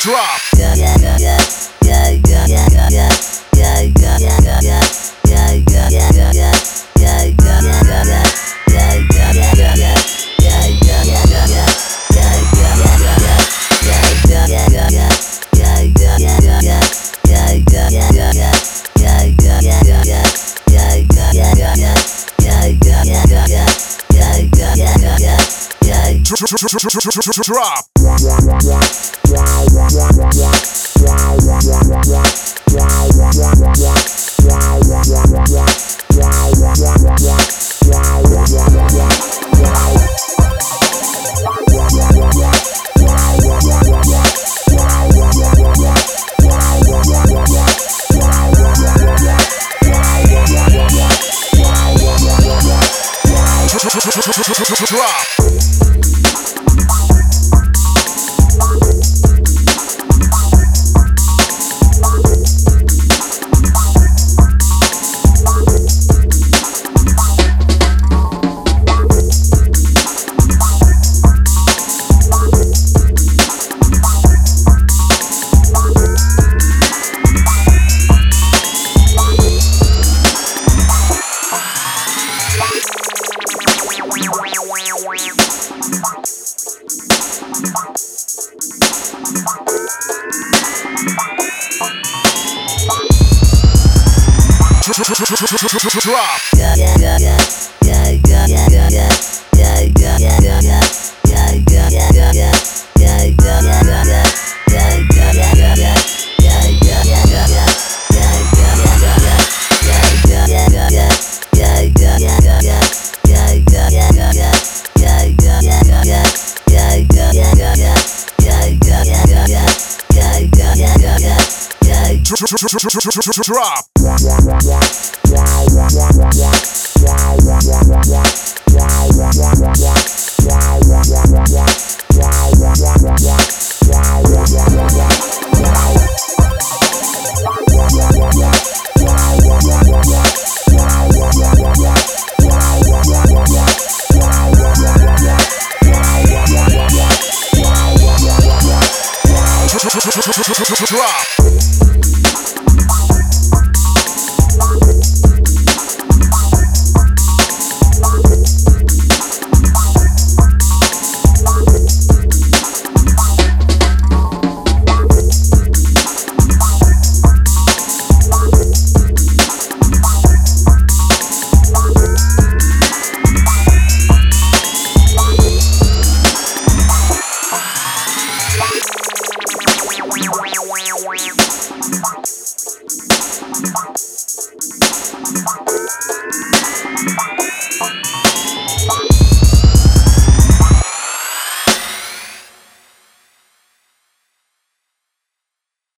drop. Drop. Drop. Drop. Drop. drop.